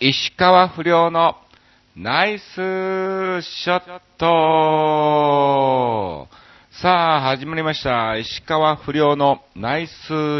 石川不良のナイスショットさあ、始まりました。石川不良のナイス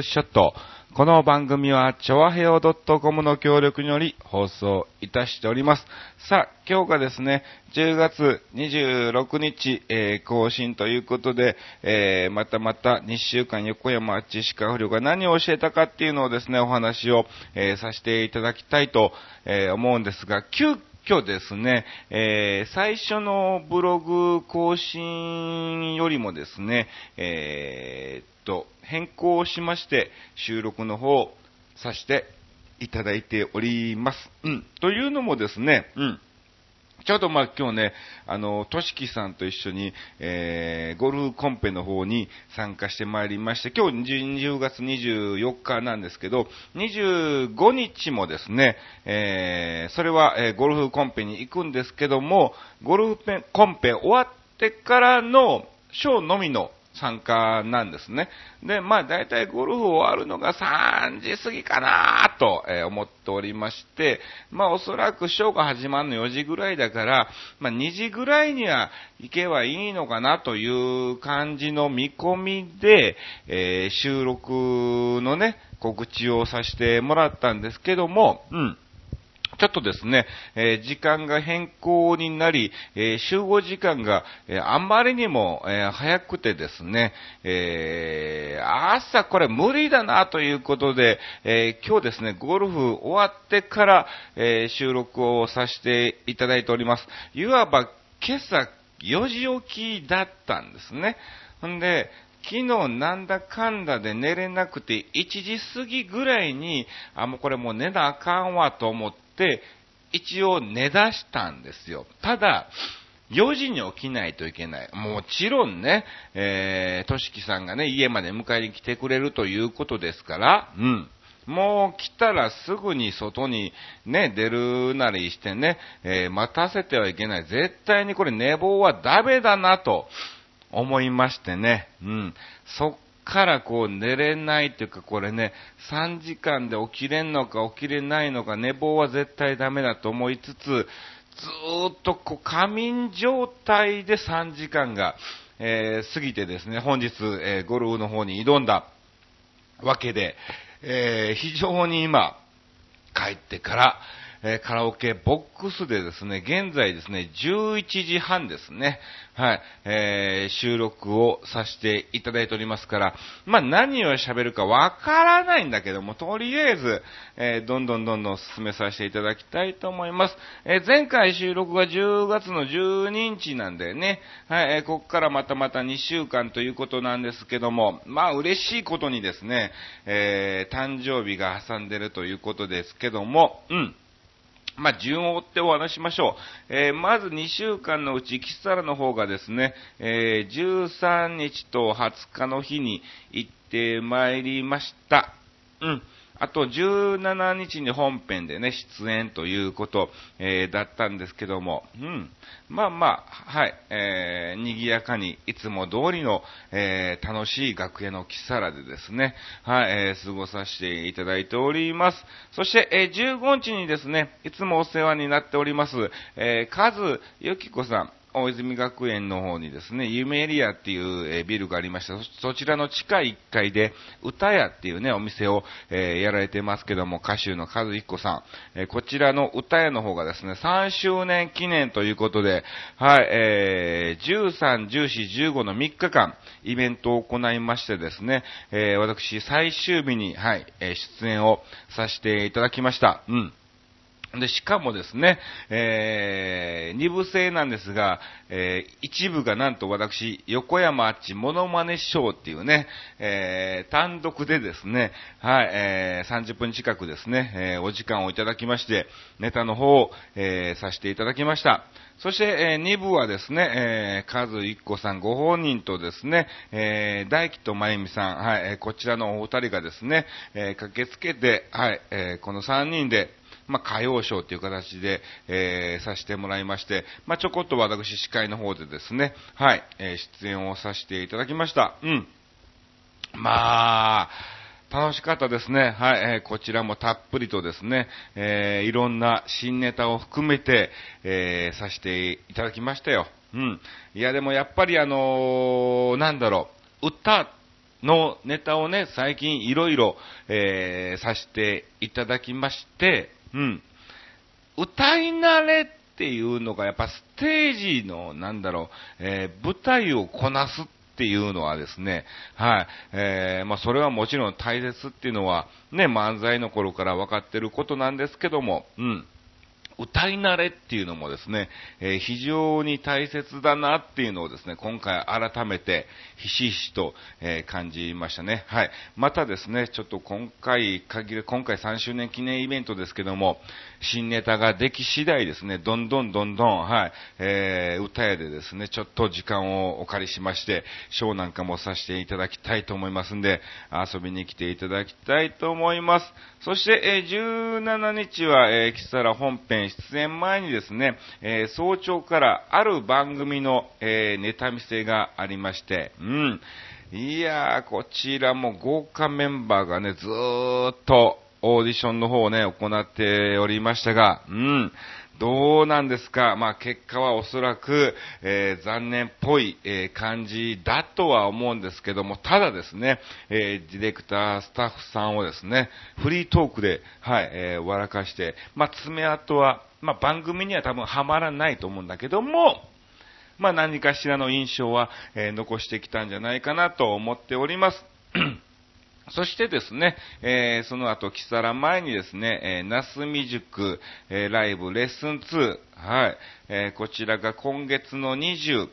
ショット。この番組は、ちょわへお .com の協力により放送いたしております。さあ、今日がですね、10月26日、えー更新ということで、えーまたまた2週間横山あっち石川不良が何を教えたかっていうのをですね、お話を、えーさせていただきたいと、え思うんですが、急今日ですね、えー最初のブログ更新よりもですね、えーと、変更しまして、収録の方をさせていただいております。うん。というのもですね、うん。ちょうどまあ今日ね、あの、としきさんと一緒に、えー、ゴルフコンペの方に参加してまいりまして、今日10月24日なんですけど、25日もですね、えー、それは、えーゴルフコンペに行くんですけども、ゴルフペンコンペ終わってからのショーのみの参加なんですね。で、まあ大体ゴルフ終わるのが3時過ぎかなと、え思っておりまして、まあおそらくショーが始まるの4時ぐらいだから、まあ2時ぐらいには行けばいいのかなという感じの見込みで、えー収録のね、告知をさせてもらったんですけども、うん。ちょっとですね、えー時間が変更になり、えー集合時間が、えーあんまりにも、え早くてですね、え朝これ無理だなということで、え今日ですね、ゴルフ終わってから、え収録をさせていただいております。いわば今朝4時起きだったんですね。んで、昨日なんだかんだで寝れなくて、1時過ぎぐらいに、あ、もうこれもう寝なあかんわと思って、一応寝出したんですよ。ただ、4時に起きないといけない。もちろんね、えー、としきさんがね、家まで迎えに来てくれるということですから、うん。もう来たらすぐに外にね、出るなりしてね、えー待たせてはいけない。絶対にこれ寝坊はダメだなと思いましてね。うん。そっからこう寝れないというかこれね、3時間で起きれんのか起きれないのか寝坊は絶対ダメだと思いつつ、ずっとこう仮眠状態で3時間が、えー過ぎてですね、本日、えーゴルフの方に挑んだわけで、えー非常に今、帰ってから、えーカラオケボックスでですね、現在ですね、11時半ですね、はい、えー収録をさせていただいておりますから、まあ何を喋るかわからないんだけども、とりあえず、えーどんどんどんどん進めさせていただきたいと思います。え前回収録が10月の12日なんでね、はい、えここからまたまた2週間ということなんですけども、まあ嬉しいことにですね、えー誕生日が挟んでるということですけども、うん。まあ、順を追ってお話しましょう。えーまず2週間のうち、キスサラの方がですね、えー13日と20日の日に行ってまいりました。うん。あと17日に本編でね、出演ということ、えーだったんですけども、うん。まあまあ、はい、えー、賑やかに、いつも通りの、えー楽しい楽屋のキサラでですね、はい、えー過ごさせていただいております。そして、えー15日にですね、いつもお世話になっております、えー、カズユキコさん、大泉学園の方にですね、夢エリアっていう、えビルがありまして、そそちらの地下1階で、歌屋っていうね、お店を、えーやられてますけども、歌手の和彦さん、えーこちらの歌屋の方がですね、3周年記念ということで、はい、えー13、14、15の3日間、イベントを行いましてですね、え私、最終日に、はい、え出演をさせていただきました。うん。で、しかもですね、えー、二部制なんですが、えー一部がなんと私、横山あっちモノマネショーっていうね、えー単独でですね、はい、えー30分近くですね、えーお時間をいただきまして、ネタの方を、えーさせていただきました。そして、えー二部はですね、えー、カズ一子さんご本人とですね、えー大輝とまゆみさん、はい、えこちらのお二人がですね、えー駆けつけて、はい、えーこの三人で、まあ、歌謡ショーという形で、えーさせてもらいまして、まあ、ちょこっと私司会の方でですね、はい、えー出演をさせていただきました。うん。まあ、楽しかったですね。はい、えー、こちらもたっぷりとですね、えー、いろんな新ネタを含めて、えー、させていただきましたよ。うん。いや、でもやっぱりあのー、なんだろう、歌のネタをね、最近いろいろ、えー、させていただきまして、うん。歌い慣れっていうのがやっぱステージの、なんだろう、えー、舞台をこなすっていうのはですね、はい、えー、まあそれはもちろん大切っていうのは、ね、漫才の頃から分かってることなんですけども、うん。歌い慣れっていうのもですね、えー、非常に大切だなっていうのをですね、今回改めてひしひしと、えー、感じましたね。はい。またですね、ちょっと今回限り、今回3周年記念イベントですけども、新ネタができ次第ですね、どんどんどんどん、はい、えー、歌屋でですね、ちょっと時間をお借りしまして、ショーなんかもさせていただきたいと思いますんで、遊びに来ていただきたいと思います。そして、えー、17日は、えー、キサラ本編出演前にですね、え、早朝からある番組の、えー、ネタ見せがありまして、うん。いやー、こちらも豪華メンバーがね、ずーっとオーディションの方をね、行っておりましたが、うん。どうなんですか？まあ結果はおそらく、えー、残念っぽい、えー、感じだとは思うんですけども、ただですね、えー、ディレクター、スタッフさんをですね、フリートークで、はい、え、笑かして、まあ爪痕は、まあ番組には多分はまらないと思うんだけども、まあ何かしらの印象は、え、残してきたんじゃないかなと思っております。そしてですね、えー、その後、キサラ前にですね、えー、なすみ塾、えー、ライブレッスン2、はい、えー、こちらが今月の27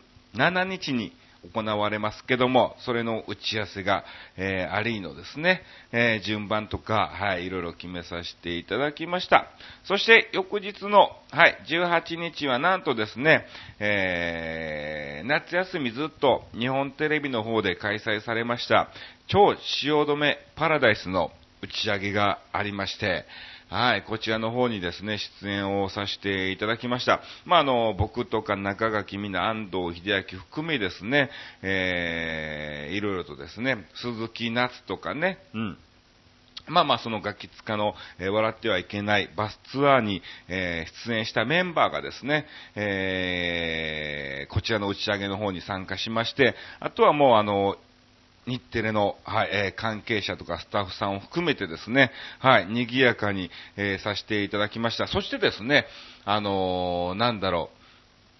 日に行われますけども、それの打ち合わせが、えー、ありのですね、えー、順番とか、はい、いろいろ決めさせていただきました。そして、翌日の、はい、18日はなんとですね、えー、夏休みずっと日本テレビの方で開催されました、超汐留パラダイスの打ち上げがありまして、はい、こちらの方にですね、出演をさせていただきました。まあ、あの、僕とか中垣みな安藤秀明含めですね、えー、いろいろとですね、鈴木夏とかね、うん。まあまあそのガキツカの、え、笑ってはいけないバスツアーに、えー、出演したメンバーがですね、えー、こちらの打ち上げの方に参加しまして、あとはもうあの、日テレの、はい、えー、関係者とかスタッフさんを含めてですね、はい、賑やかに、えー、させていただきました。そしてですね、あのー、なんだろう、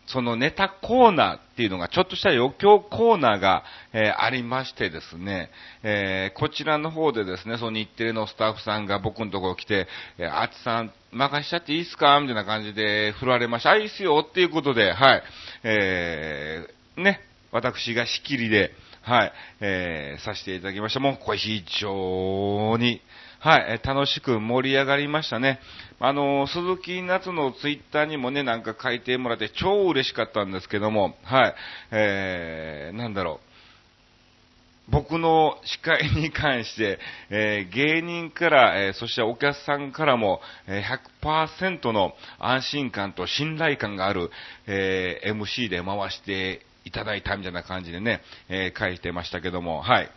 そのネタコーナーっていうのが、ちょっとした余興コーナーが、え、ありましてですね、えー、こちらの方でですね、その日テレのスタッフさんが僕のところ来て、えー、あっちさん、任しちゃっていいっすか？みたいな感じで振られました。あ、いいっすよっていうことで、はい、えー、ね、私が仕切りで、はい、えー、させていただきました。もう、これ非常に、はい、楽しく盛り上がりましたね。あの、鈴木夏のツイッターにもね、なんか書いてもらって超嬉しかったんですけども、はい、えー、なんだろう。僕の司会に関して、えー、芸人から、えー、そしてお客さんからも、えー、100%の安心感と信頼感がある、え MC で回していただいたみたいな感じでね、えー、書いてましたけども、はい。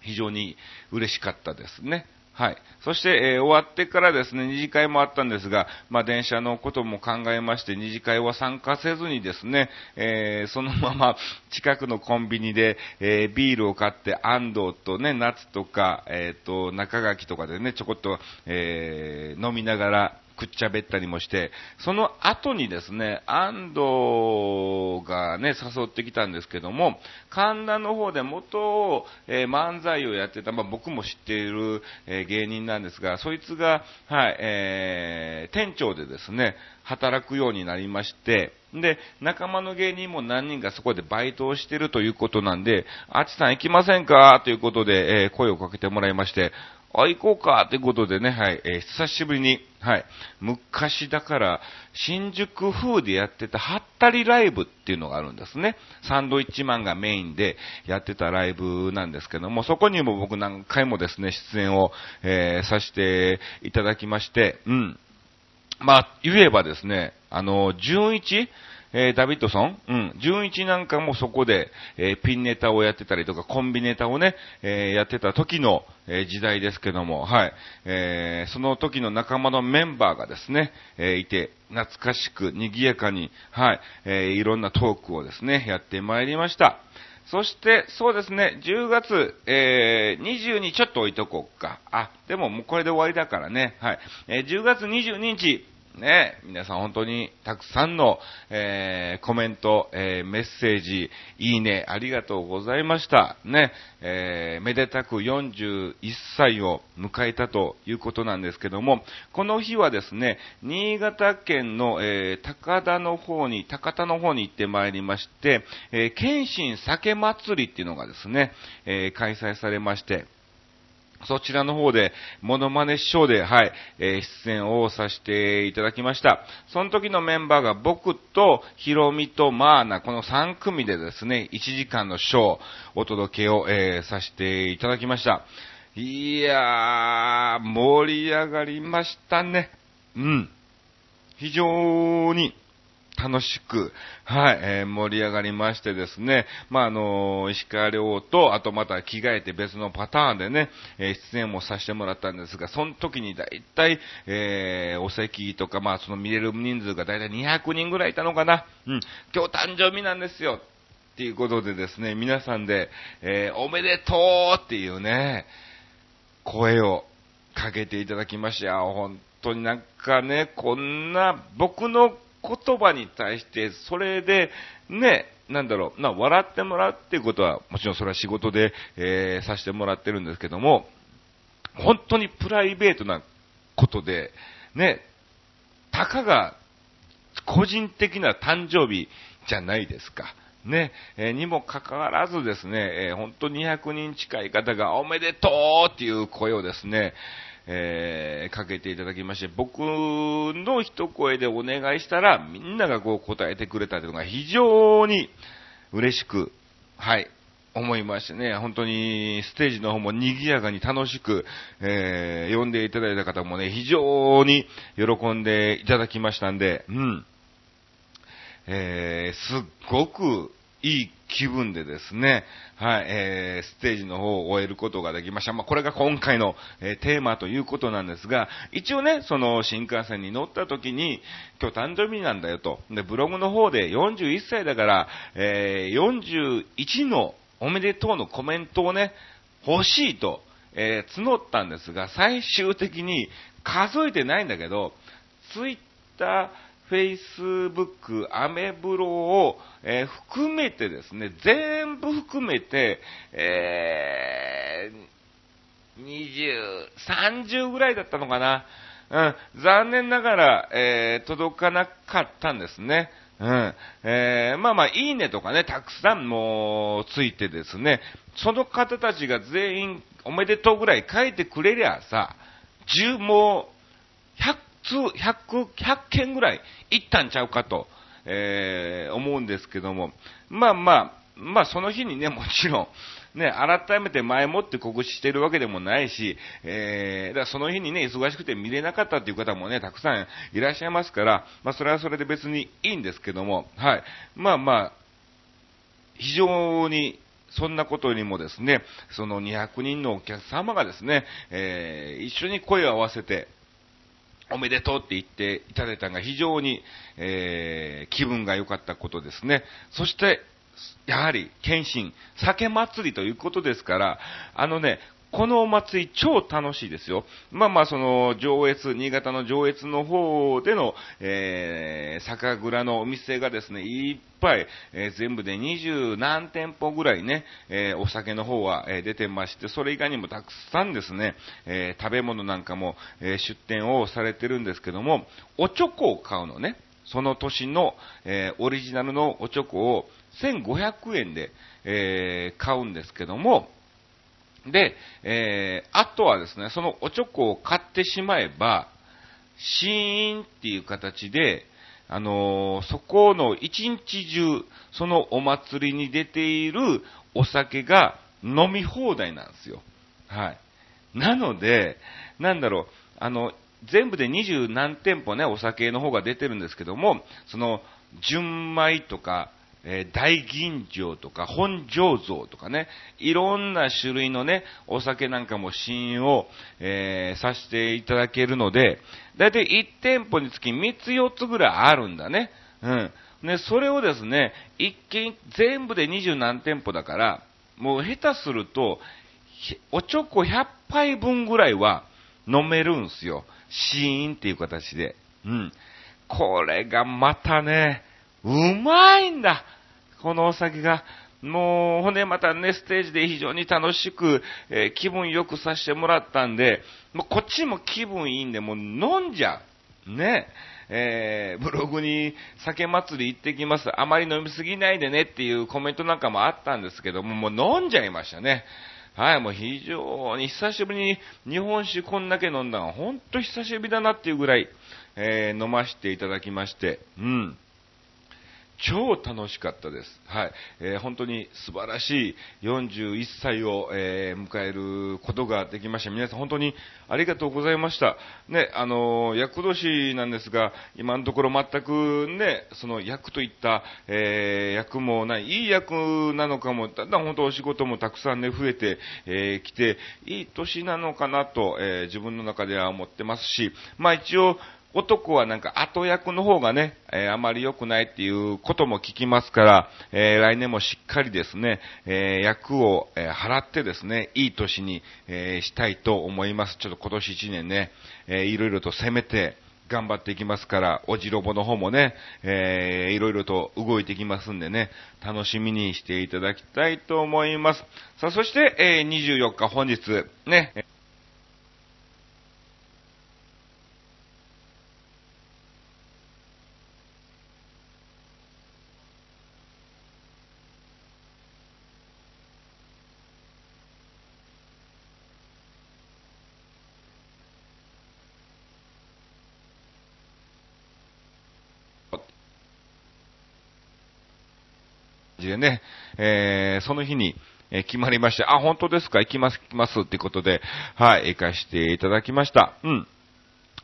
非常に嬉しかったですね。はい。そして、えー、終わってからですね、二次会もあったんですが、まあ、電車のことも考えまして、二次会は参加せずにですね、えー、そのまま近くのコンビニで、えー、ビールを買って、安藤とね、夏とか、えっ、と、中垣とかでね、ちょこっと、え飲みながら、くっちゃべったりもして、その後にですね、安藤がね、誘ってきたんですけども、神田の方で元、えー、漫才をやってた、まあ、僕も知っている、えー、芸人なんですが、そいつが、はい、えー、店長でですね、働くようになりまして、で、仲間の芸人も何人かそこでバイトをしてるということなんで、あっちさん行きませんか？ということで、えー、声をかけてもらいまして、あ、行こうかということでね、はい、えー、久しぶりに、はい、昔だから、新宿風でやってたハッタリライブっていうのがあるんですね。サンドイッチマンがメインでやってたライブなんですけども、そこにも僕何回もですね、出演を、えー、させていただきまして、うん。まあ、言えばですね、あの、純一えー、ダビッドソン、うん、純一なんかもそこで、えー、ピンネタをやってたりとか、コンビネタをね、えー、やってた時の、え時代ですけども、はい、えその時の仲間のメンバーがですね、えいて、懐かしく、賑やかに、はい、えいろんなトークをですね、やってまいりました。そして、そうですね、10月、えー、20にちょっと置いとこうか。あ、でももうこれで終わりだからね。はい。えー、10月22日、ね、皆さん本当にたくさんの、えー、コメント、えー、メッセージ、いいね、ありがとうございました。ね、えー、めでたく41歳を迎えたということなんですけども、この日はですね、新潟県の、え高田の方に、高田の方に行ってまいりまして、え謙信酒祭りっていうのがですね、え開催されまして、そちらの方で、モノマネショーで、はい、えー、出演をさせていただきました。その時のメンバーが僕と、ヒロミとマーナ、この3組でですね、1時間のショー、お届けを、えー、させていただきました。いやー、盛り上がりましたね。うん。非常に、楽しく、はい、えー、盛り上がりましてですね、まあ、あの、石川遼と、あとまた着替えて別のパターンでね、えー、出演もさせてもらったんですが、その時にだいたい、えー、お席とか、まあ、その見れる人数がだいたい200人ぐらいいたのかな。うん、今日誕生日なんですよ。っていうことでですね、皆さんで、えー、おめでとうっていうね、声をかけていただきました。本当になんかね、こんな僕の言葉に対して、それで、ね、なんだろう、な、笑ってもらうっていうことは、もちろんそれは仕事で、えー、させてもらってるんですけども、本当にプライベートなことで、ね、たかが個人的な誕生日じゃないですか。ね、えー、にもかかわらずですね、えー、本当200人近い方がおめでとうっていう声をですね、えー、かけていただきまして、僕の一声でお願いしたら、みんながこう答えてくれたというのが非常に嬉しく、はい、思いましてね、本当にステージの方も賑やかに楽しく、えー、呼んでいただいた方もね、非常に喜んでいただきましたんで、うん。えー、すっごくいい気分でですね、はい、えー、ステージの方を終えることができました。まあ、これが今回の、えー、テーマということなんですが、一応ね、その新幹線に乗った時に、今日誕生日なんだよと。で、ブログの方で41歳だから、えー、41のおめでとうのコメントをね、欲しいと、えー、募ったんですが、最終的に数えてないんだけど、ツイッター、Facebook、アメブロを、えー、含めてですね、全部含めて、えー、20、30ぐらいだったのかな。うん、残念ながら、えー、届かなかったんですね。うん。えー、まあまあ、いいねとかね、たくさんもうついてですね、その方たちが全員おめでとうぐらい書いてくれりゃさ、10もう、100通、100、100件ぐらい行ったんちゃうかと、えー、思うんですけども、まあまあ、まあその日にね、もちろん、ね、改めて前もって告知してるわけでもないし、えー、だからその日にね、忙しくて見れなかったっていう方もね、たくさんいらっしゃいますから、まあそれはそれで別にいいんですけども、はい。まあまあ、非常にそんなことにもですね、その200人のお客様がですね、えー、一緒に声を合わせて、おめでとうって言っていただいたのが非常に、えー、気分が良かったことですね。そして、やはり、謙信、酒祭りということですから、あのね、このお祭り超楽しいですよ。まあまあその上越、新潟の上越の方での、えー、酒蔵のお店がですね、いっぱい、えー、全部で二十何店舗ぐらいね、えー、お酒の方は、え、出てまして、それ以外にもたくさんですね、え、食べ物なんかも、え、出店をされてるんですけども、おチョコを買うのね。その年の、え、オリジナルのおチョコを1500円で、え、買うんですけども、で、えー、あとはですね、そのおチョコを買ってしまえば、シーンっていう形で、あのー、そこの一日中、そのお祭りに出ているお酒が飲み放題なんですよ。はい。なので、なんだろう、あの、全部で二十何店舗ね、お酒の方が出てるんですけども、その、純米とか、えー、大吟醸とか、本醸造とかね、いろんな種類のね、お酒なんかも試飲を、えー、させていただけるので、だいたい1店舗につき3つ4つぐらいあるんだね。うん。ね、それをですね、一見、全部で20何店舗だから、もう下手すると、おちょこ100杯分ぐらいは飲めるんすよ。シーンっていう形で。うん。これがまたね、うまいんだこのお酒が。もう、ほんでまたね、ステージで非常に楽しく、えー、気分良くさせてもらったんで、もうこっちも気分いいんで、もう飲んじゃう。ね。えー、ブログに酒祭り行ってきます。あまり飲みすぎないでねっていうコメントなんかもあったんですけども、もう飲んじゃいましたね。はい、もう非常に久しぶりに日本酒こんだけ飲んだのは本当久しぶりだなっていうぐらい、えー、飲ませていただきまして、うん。超楽しかったです。はい。えー、本当に素晴らしい41歳を、えー、迎えることができました。皆さん本当にありがとうございました。ね、あのー、役年なんですが、今のところ全くね、その役といった、え役もない、いい役なのかも、だんだん本当お仕事もたくさんね、増えてき、えー、て、いい年なのかなと、え自分の中では思ってますし、まあ一応、男はなんか後役の方がね、えー、あまり良くないっていうことも聞きますから、えー、来年もしっかりですね、えー、役を、え払ってですね、いい年に、えしたいと思います。ちょっと今年1年ね、えー、いろいろと攻めて、頑張っていきますから、おじろぼの方もね、えー、いろいろと動いてきますんでね、楽しみにしていただきたいと思います。さあ、そして、えー、24日本日、ね、じでね、えー、その日に、えー、決まりまして、あ、本当ですか？行きます、行きますってことで、はい、行かしていただきました。うん。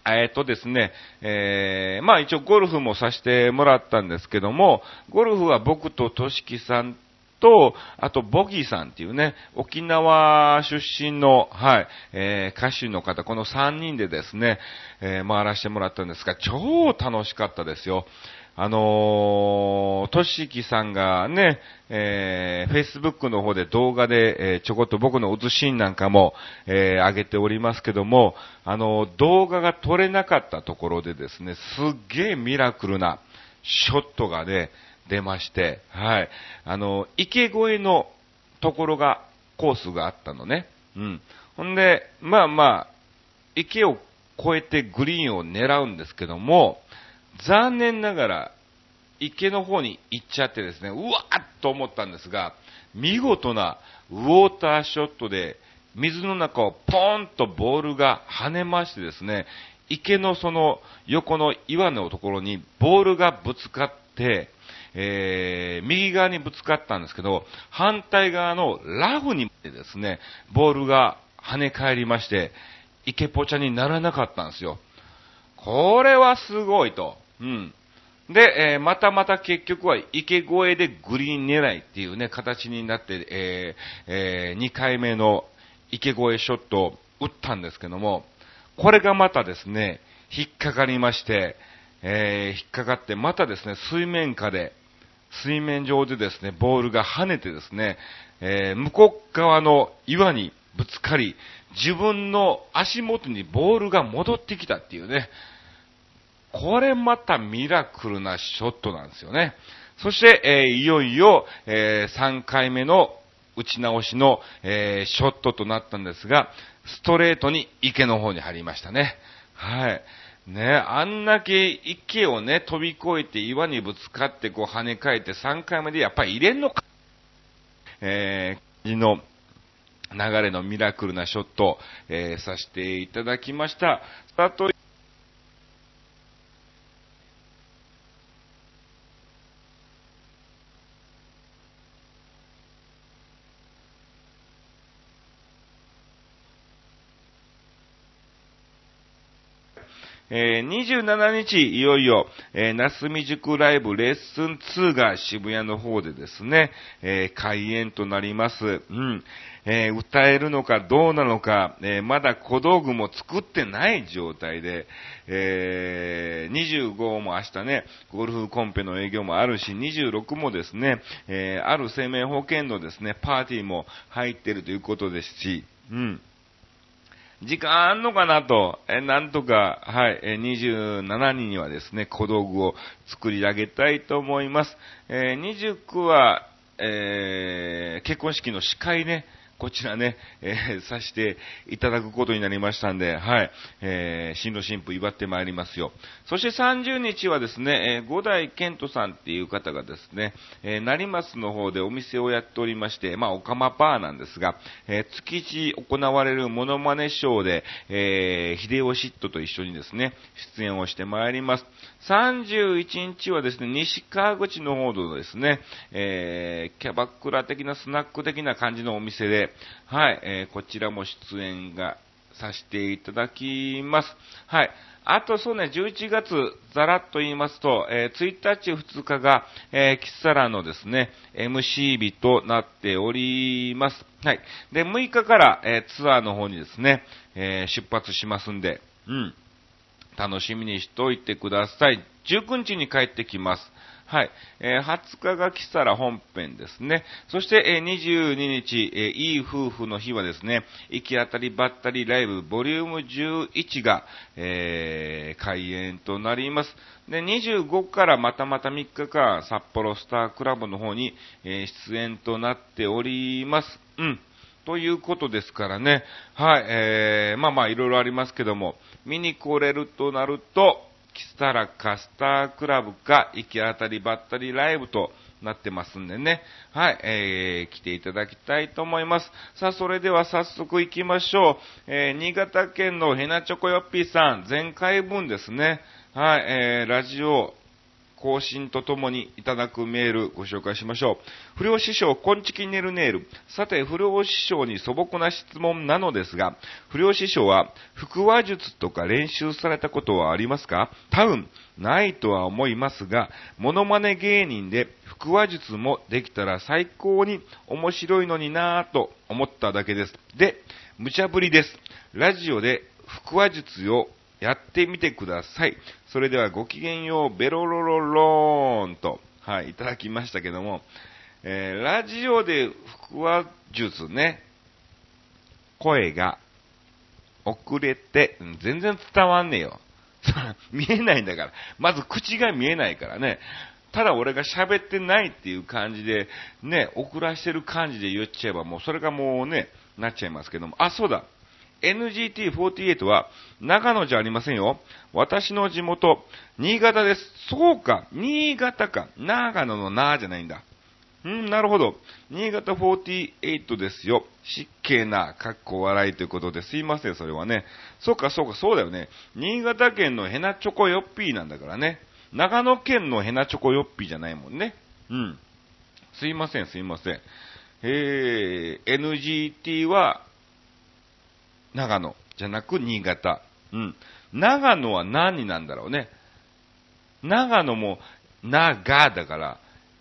えっ、とですね、えー、まあ一応ゴルフもさせてもらったんですけども、ゴルフは僕ととしきさんと、あと、ボギーさんっていうね、沖縄出身の、はい、えー、歌手の方、この3人でですね、えー、回らせてもらったんですが、超楽しかったですよ。あのー、としきさんがね、えー、Facebook の方で動画で、えー、ちょこっと僕の写真なんかも、えー、上げておりますけども、あのー、動画が撮れなかったところでですね、すっげえミラクルなショットがね、出まして、はい。あのー、池越えのところが、コースがあったのね。うん。ほんで、まあまあ、池を越えてグリーンを狙うんですけども、残念ながら、池の方に行っちゃってですね、うわーっと思ったんですが、見事なウォーターショットで、水の中をポーンとボールが跳ねましてですね、池のその横の岩のところにボールがぶつかって、えー、右側にぶつかったんですけど、反対側のラフにですね、ボールが跳ね返りまして、池ポチャにならなかったんですよ。これはすごいと。うん。で、えー、またまた結局は池越えでグリーン狙いっていうね、形になって、えー、えー、2回目の池越えショットを打ったんですけども、これがまたですね、引っかかりまして、えー、引っかかって、またですね、水面下で、水面上でですね、ボールが跳ねてですね、えー、向こう側の岩にぶつかり、自分の足元にボールが戻ってきたっていうね、これまたミラクルなショットなんですよね。そして、えー、いよいよ、えー、3回目の打ち直しの、えー、ショットとなったんですが、ストレートに池の方に入りましたね。はい。ね、あんだけ池をね、飛び越えて岩にぶつかってこう跳ね返って3回目でやっぱり入れんのか、えー、の流れのミラクルなショット、えー、させていただきました。えー、27日、いよいよ、えー、なすみ塾ライブレッスン2が渋谷の方でですね、えー、開演となります。うん。えー、歌えるのかどうなのか、えー、まだ小道具も作ってない状態で、えー、25も明日ね、ゴルフコンペの営業もあるし、26もですね、えある生命保険のですね、パーティーも入ってるということですし、うん。時間あんのかなと、えなんとか、はい、え27人にはですね、小道具を作り上げたいと思います。えー、29は、えー、結婚式の司会ね、こちらね、えー、さしていただくことになりましたんで、はい、えー、新郎新婦祝ってまいりますよ。そして30日はですね、えー、五代健人さんっていう方がですね、えー、成増の方でお店をやっておりまして、まあ、おかまパーなんですが、えー、月一行われるモノマネショーで、えー、秀吉ットと一緒にですね、出演をしてまいります。31日はですね、西川口の方でですね、えー、キャバクラ的なスナック的な感じのお店で、はい、えー、こちらも出演がさせていただきます。はい。あとそうね、11月、ざらっと言いますと、えー、1日、2日が、えー、キッサラのですね、MC 日となっております。はい。で、6日から、えー、ツアーの方にですね、えー、出発しますんで、うん。楽しみにしておいてください。19日に帰ってきます。はい。えー、20日が来たら本編ですね。そして、えー、22日、えー、いい夫婦の日はですね、行き当たりばったりライブボリューム11が、えー、開演となります。で、25からまたまた3日間、札幌スタークラブの方に、えー、出演となっております。うん。ということですからね。はい、えー、まあまあいろいろありますけども、見に来れるとなると、キスタラカスタークラブか、行き当たりばったりライブとなってますんでね。はい、えー、来ていただきたいと思います。さあ、それでは早速行きましょう。えー、新潟県のヘナチョコヨッピーさん、前回分ですね。はい、えー、ラジオ、更新とともにいただくメールご紹介しましょう。不良師匠、こんちきねるネール。さて、不良師匠に素朴な質問なのですが、不良師匠は腹話術とか練習されたことはありますか？多分、ないとは思いますが、モノマネ芸人で腹話術もできたら最高に面白いのになぁと思っただけです。で、無茶ぶりです。ラジオで腹話術をやってみてください。それではごきげんよう、ベロロロローンと、はい、いただきましたけども、えー、ラジオで腹話術ね、声が遅れて、全然伝わんねえよ。見えないんだから。まず口が見えないからね。ただ俺が喋ってないっていう感じで、ね、遅らしてる感じで言っちゃえばもうそれがもうね、なっちゃいますけども。あ、そうだ。NGT48 は長野じゃありませんよ。私の地元、新潟です。そうか、新潟か。長野のなじゃないんだ。うん、なるほど。新潟48ですよ。湿気な、かっこ笑いということですいません、それはね。そうか、そうか、そうだよね。新潟県のヘナチョコヨッピーなんだからね。長野県のヘナチョコヨッピーじゃないもんね。うん。すいません、すいません。えー、NGT は長野じゃなく新潟。うん。長野は何なんだろうね。長野も、長だから、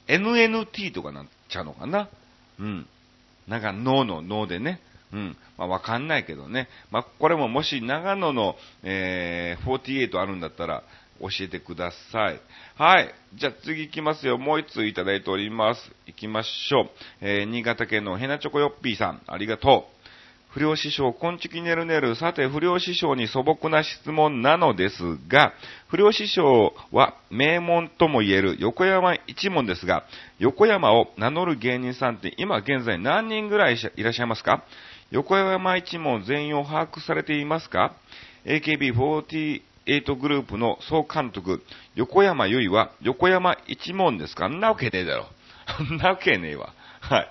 NNT とかなっちゃうのかな。うん。長野の脳でね。うん。まあ、わかんないけどね。まあ、これももし長野の、えー、48あるんだったら、教えてください。はい。じゃあ次行きますよ。もう一通いただいております。行きましょう。えー、新潟県のヘナチョコヨッピーさん、ありがとう。不良師匠、こんちきねるねる。さて、不良師匠に素朴な質問なのですが、不良師匠は名門とも言える横山一門ですが、横山を名乗る芸人さんって今現在何人ぐらいいらっしゃいますか？横山一門全員を把握されていますか ?AKB48 グループの総監督、横山由依は横山一門ですか？んなわけねえだろ。んなわけねえわ。はい。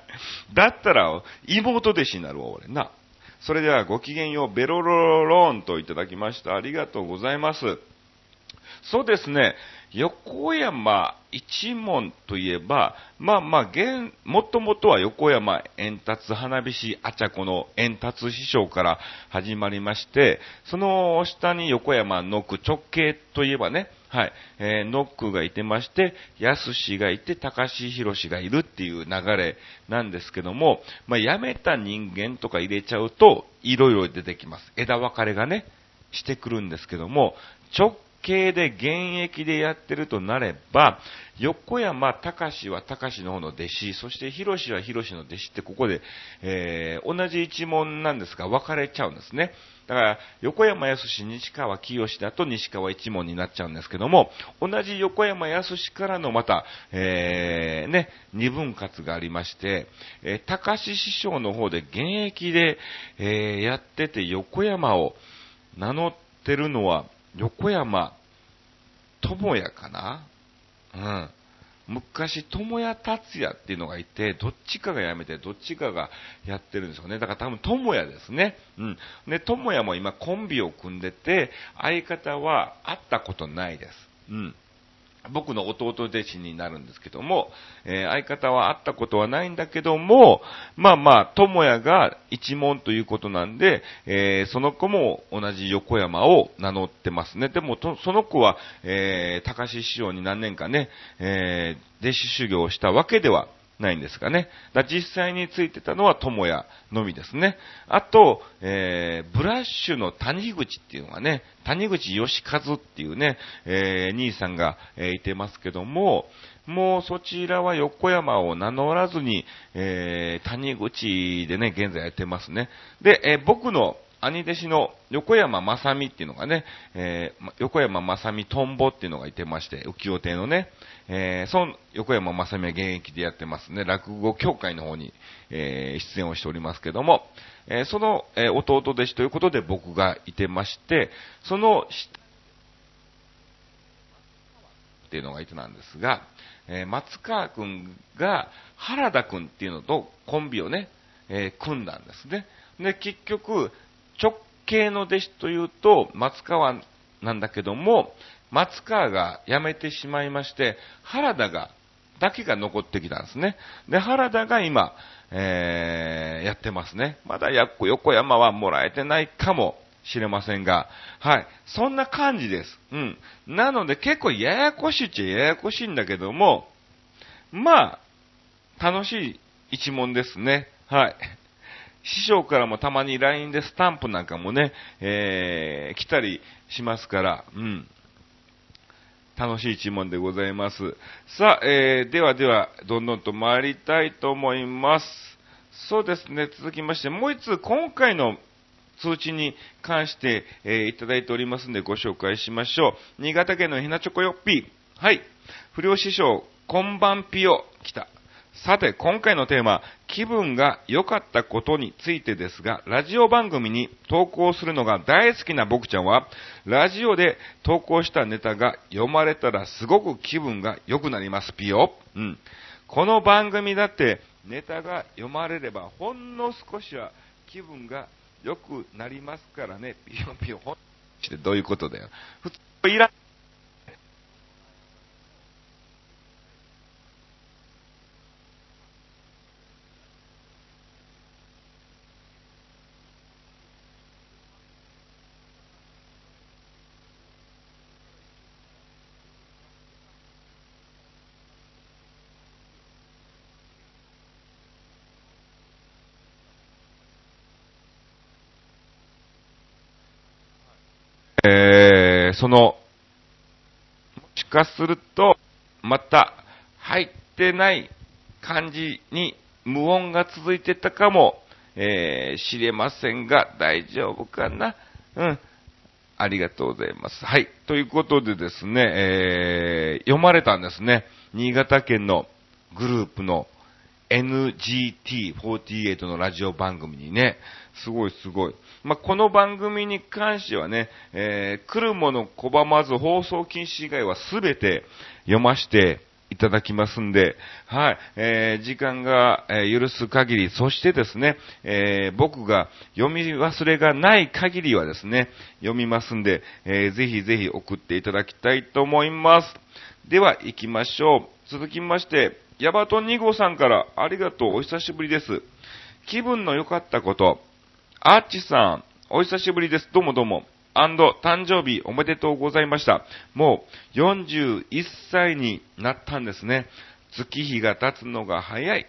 だったら、妹弟子になるわ、俺な。それではごきげんよう、ベロロローンといただきました。ありがとうございます。そうですね、横山一門といえば、まあまあ、現、もともとは横山円達花火師あちゃこの円達師匠から始まりまして、その下に横山の区直系といえばね、はい、えー、ノックがいてまして、ヤスシがいて、高橋博士がいるっていう流れなんですけども、まあ、辞めた人間とか入れちゃうと、いろいろ出てきます。枝分かれがね、してくるんですけども、直系で現役でやってるとなれば、横山隆は隆の方の弟子、そして広志は広志の弟子ってここで、えー、同じ一門なんですが分かれちゃうんですね。だから、横山康西川清だと西川一門になっちゃうんですけども、同じ横山康からのまた、えー、ね、二分割がありまして、えー、高師匠の方で現役で、えー、やってて横山を名乗ってるのは、横山智也かな？うん。昔、智也達也っていうのがいて、どっちかが辞めて、どっちかがやってるんですよね。だから多分智也ですね。うん。で、友也も今コンビを組んでて、相方は会ったことないです。うん。僕の弟弟子になるんですけども、えー、相方は会ったことはないんだけども、まあまあ、智也が一門ということなんで、えー、その子も同じ横山を名乗ってますね。でも、その子は、えー、高志師匠に何年かね、えー、弟子修行をしたわけではないんですかね。だ実際についてたのは友也のみですね。あと、えー、ブラッシュの谷口っていうのがね、谷口義和っていうね、えー、兄さんが、えー、いてますけども、もうそちらは横山を名乗らずに、えー、谷口でね、現在やってますね。で、えー、僕の兄弟子の横山正美っていうのがね、えー、横山正美トンボっていうのがいてまして、浮世亭のね、えー、その横山正美は現役でやってますね、落語協会の方に、えー、出演をしておりますけども、えー、その、えー、弟弟子ということで僕がいてまして、その、っていうのがいてなんですが、えー、松川くんが原田くんっていうのとコンビをね、えー、組んだんですね。で、結局、直系の弟子というと、松川なんだけども、松川が辞めてしまいまして、原田が、だけが残ってきたんですね。で、原田が今、えー、やってますね。まだ横山はもらえてないかもしれませんが、はい。そんな感じです。うん。なので結構ややこしいっちゃややこしいんだけども、まあ、楽しい一問ですね。はい。師匠からもたまに LINE でスタンプなんかもね、えー、来たりしますから、うん。楽しい一問でございます。さあ、えー、ではでは、どんどんと参りたいと思います。そうですね、続きまして、もう一つ、今回の通知に関して、えー、いただいておりますのでご紹介しましょう。新潟県のひなチョコヨッピー。はい。不良師匠、こんばんぴよ。来た。さて、今回のテーマ、気分が良かったことについてですが、ラジオ番組に投稿するのが大好きな僕ちゃんは、ラジオで投稿したネタが読まれたらすごく気分が良くなります、ピヨ。うん。この番組だって、ネタが読まれれば、ほんの少しは気分が良くなりますからね、ピヨピヨ、ほんってどういうことだよ。普通いらえその、もしかすると、また入ってない感じに無音が続いてたかも、えー、知れませんが、大丈夫かな？うん。ありがとうございます。はい。ということでですね、えー、読まれたんですね。新潟県のグループの NGT48 のラジオ番組にね、すごいすごい。まあ、この番組に関してはね、えー、来るもの拒まず放送禁止以外はすべて読ましていただきますんで、はい、えー、時間が、え、許す限り、そしてですね、えー、僕が読み忘れがない限りはですね、読みますんで、えー、ぜひぜひ送っていただきたいと思います。では行きましょう。続きまして、ヤバトン2号さんからありがとう、お久しぶりです。気分の良かったこと。アーチさん、お久しぶりです。どうもどうも。アンド、誕生日おめでとうございました。もう41歳になったんですね。月日が経つのが早い。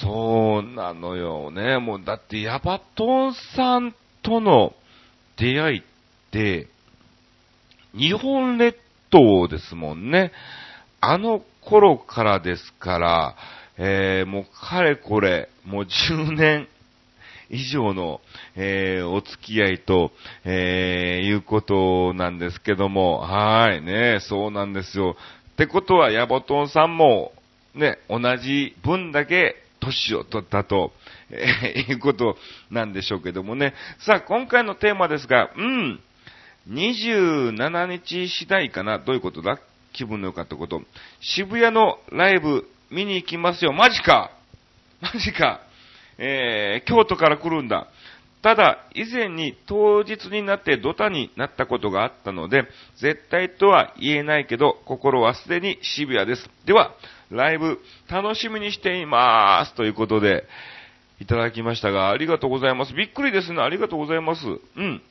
そうなのよね。もうだってヤバトンさんとの出会いって、日本列島ですもんね。あの頃からですから、えー、もうかれこれ、もう10年以上の、えー、お付き合いと、えー、いうことなんですけども、はいね、そうなんですよ。ってことは、ヤボトンさんも、ね、同じ分だけ年を取ったと、えー、いうことなんでしょうけどもね。さあ、今回のテーマですが、うん、27日次第かな？どういうことだ？気分の良かったこと。渋谷のライブ見に行きますよ。マジかマジかえー、京都から来るんだ。ただ、以前に当日になってドタになったことがあったので、絶対とは言えないけど、心はすでに渋谷です。では、ライブ楽しみにしています。ということで、いただきましたが、ありがとうございます。びっくりですね。ありがとうございます。うん。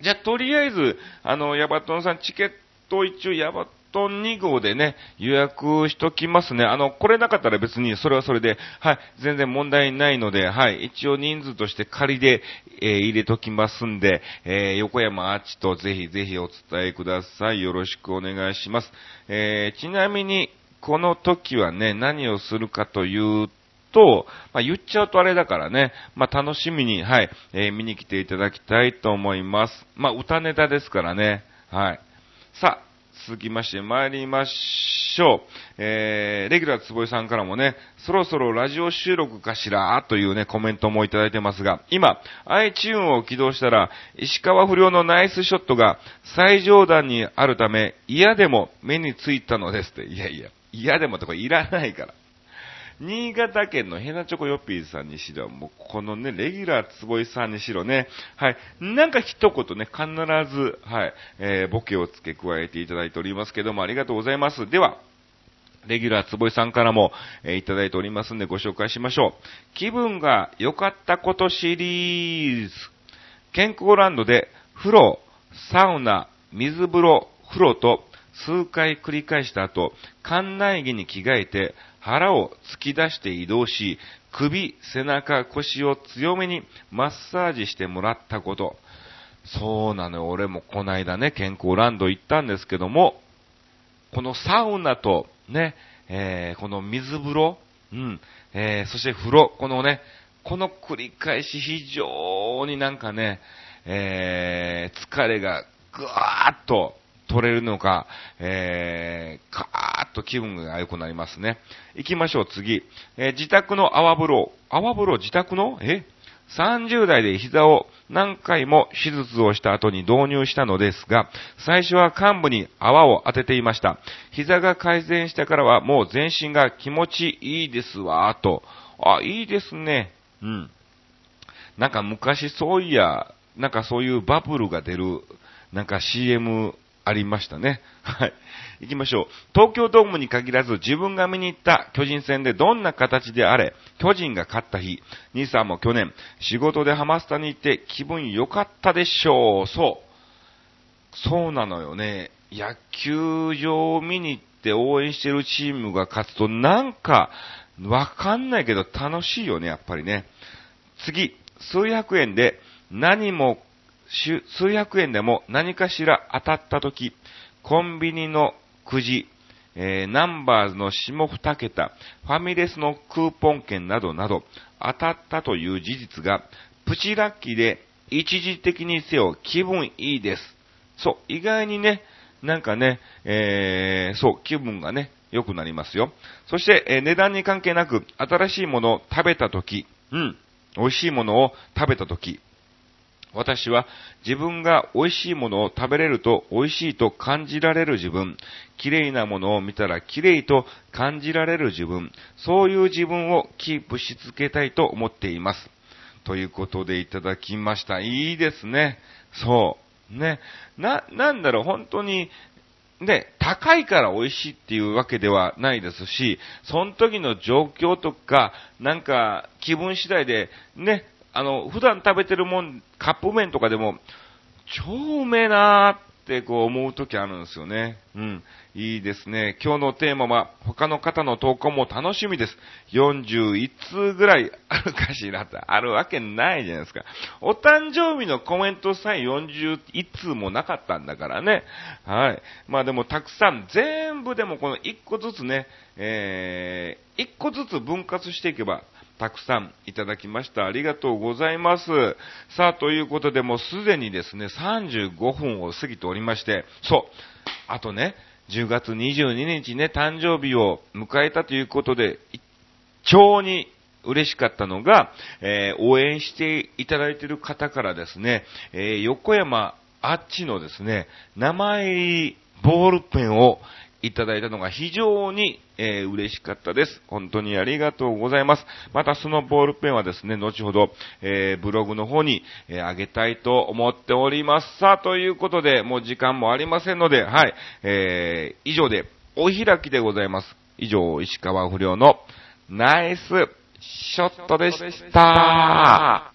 じゃ、とりあえず、あの、ヤバトンさん、チケット一応ヤバトン2号でね、予約しときますね。あの、来れなかったら別にそれはそれで、はい、全然問題ないので、はい、一応人数として仮で、えー、入れときますんで、えー、横山アーチとぜひぜひお伝えください。よろしくお願いします。えー、ちなみに、この時はね、何をするかというと、まあ、言っちゃうとあれだからね、まあ、楽しみに、はい、えー、見に来ていただきたいと思います。まあ、歌ネタですからね、はい。さあ、続きまして参りましょう。えー、レギュラー坪井さんからもね、そろそろラジオ収録かしらというね、コメントもいただいてますが、今、iTune を起動したら、石川不良のナイスショットが最上段にあるため、嫌でも目についたのですって。いやいや、嫌でもとかいらないから。新潟県のヘナチョコヨッピーさんにしろ、もうこのね、レギュラー坪井さんにしろね、はい、なんか一言ね、必ず、はい、えー、ボケを付け加えていただいておりますけども、ありがとうございます。では、レギュラー坪井さんからも、えー、いただいておりますんでご紹介しましょう。気分が良かったことシリーズ。健康ランドで風呂、サウナ、水風呂、風呂と数回繰り返した後、館内着に着替えて腹を突き出して移動し、首、背中、腰を強めにマッサージしてもらったこと。そうなのよ。俺もこないだね、健康ランド行ったんですけども、このサウナとね、えー、この水風呂、うん、えー、そして風呂、このね、この繰り返し非常になんかね、えー、疲れがぐわーっと取れるのか、えー、カーッと気分が良くなりますね。行きましょう、次。えー、自宅の泡風呂。泡風呂自宅の？え ?30 代で膝を何回も手術をした後に導入したのですが、最初は幹部に泡を当てていました。膝が改善してからはもう全身が気持ちいいですわ、と。あ、いいですね。うん。なんか昔そういや、なんかそういうバブルが出る、なんか CM ありましたね。はい。行きましょう。東京ドームに限らず自分が見に行った巨人戦でどんな形であれ、巨人が勝った日、兄さんも去年、仕事でハマスタに行って気分良かったでしょう。そう。そうなのよね。野球場を見に行って応援してるチームが勝つとなんか、わかんないけど楽しいよね、やっぱりね。次、数百円で何も数百円でも何かしら当たったとき、コンビニのくじ、えー、ナンバーズの下二桁、ファミレスのクーポン券などなど当たったという事実が、プチラッキーで一時的にせよ気分いいです。そう、意外にね、なんかね、えー、そう、気分がね、良くなりますよ。そして、えー、値段に関係なく、新しいものを食べたとき、うん、美味しいものを食べたとき、私は自分が美味しいものを食べれると美味しいと感じられる自分、綺麗なものを見たら綺麗と感じられる自分、そういう自分をキープし続けたいと思っています。ということでいただきました。いいですね。そう。ね。な、なんだろう、本当に、で、高いから美味しいっていうわけではないですし、その時の状況とか、なんか気分次第で、ね、あの、普段食べてるもん、カップ麺とかでも、超うめえなーってこう思う時あるんですよね。うん。いいですね。今日のテーマは他の方の投稿も楽しみです。41通ぐらいあるかしらってあるわけないじゃないですか。お誕生日のコメントさえ41通もなかったんだからね。はい。まあでもたくさん全部でもこの1個ずつね、えー、1個ずつ分割していけばたくさんいただきました。ありがとうございます。さあ、ということでもうすでにですね、35分を過ぎておりまして、そう、あとね、10月22日ね、誕生日を迎えたということで、超に嬉しかったのが、えー、応援していただいている方からですね、えー、横山あっちのですね、名前入りボールペンをいただいたのが非常に、えー、嬉しかったです。本当にありがとうございます。またそのボールペンはですね、後ほど、えー、ブログの方に、えー、あげたいと思っております。さあ、ということで、もう時間もありませんので、はい、えー、以上でお開きでございます。以上、石川不良のナイスショットでした。